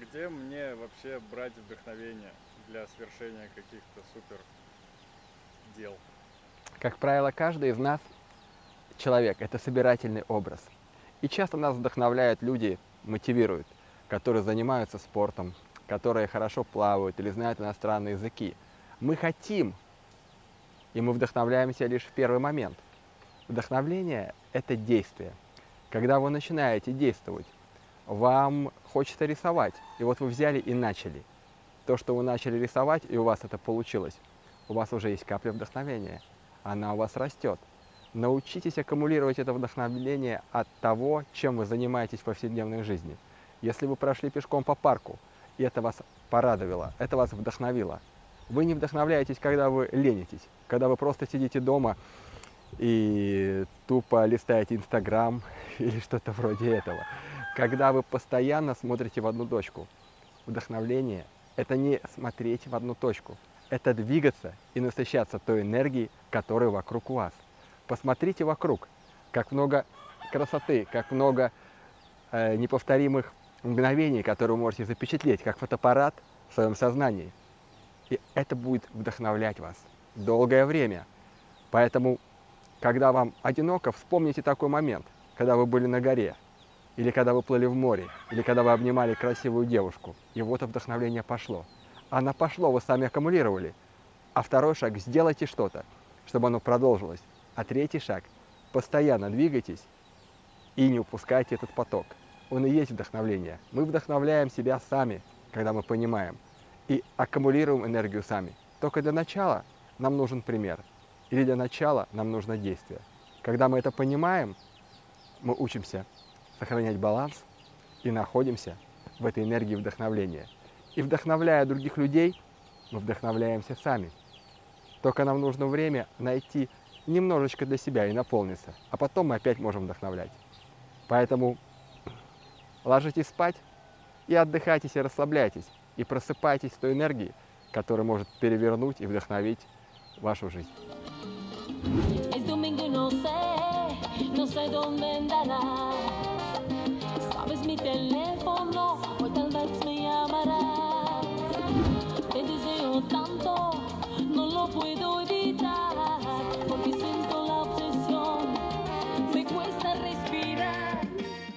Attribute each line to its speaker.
Speaker 1: где мне вообще брать вдохновение для свершения каких-то супер дел?
Speaker 2: Как правило, каждый из нас человек – это собирательный образ. И часто нас вдохновляют люди, мотивируют, которые занимаются спортом, которые хорошо плавают или знают иностранные языки. Мы хотим, и мы вдохновляемся лишь в первый момент. Вдохновление – это действие. Когда вы начинаете действовать, вам хочется рисовать, и вот вы взяли и начали. То, что вы начали рисовать, и у вас это получилось, у вас уже есть капля вдохновения. Она у вас растет. Научитесь аккумулировать это вдохновение от того, чем вы занимаетесь в повседневной жизни. Если вы прошли пешком по парку, и это вас порадовало, это вас вдохновило. Вы не вдохновляетесь, когда вы ленитесь, когда вы просто сидите дома и тупо листаете Инстаграм или что-то вроде этого. Когда вы постоянно смотрите в одну точку. Вдохновление – это не смотреть в одну точку, это двигаться и насыщаться той энергией, которая вокруг вас. Посмотрите вокруг, как много красоты, как много э, неповторимых мгновений, которые вы можете запечатлеть, как фотоаппарат в своем сознании. И это будет вдохновлять вас долгое время. Поэтому, когда вам одиноко, вспомните такой момент, когда вы были на горе, или когда вы плыли в море, или когда вы обнимали красивую девушку, и вот вдохновление пошло. Оно пошло, вы сами аккумулировали. А второй шаг – сделайте что-то, чтобы оно продолжилось. А третий шаг – постоянно двигайтесь и не упускайте этот поток. Он и есть вдохновление. Мы вдохновляем себя сами, когда мы понимаем, и аккумулируем энергию сами. Только для начала нам нужен пример, или для начала нам нужно действие. Когда мы это понимаем, мы учимся сохранять баланс и находимся в этой энергии вдохновления. И вдохновляя других людей, мы вдохновляемся сами. Только нам нужно время найти немножечко для себя и наполниться, а потом мы опять можем вдохновлять. Поэтому ложитесь спать и отдыхайтесь и расслабляйтесь, и просыпайтесь с той энергией, которая может перевернуть и вдохновить вашу жизнь.
Speaker 3: No sé, dónde andarás. Teléfono, o tal vez me llamarás.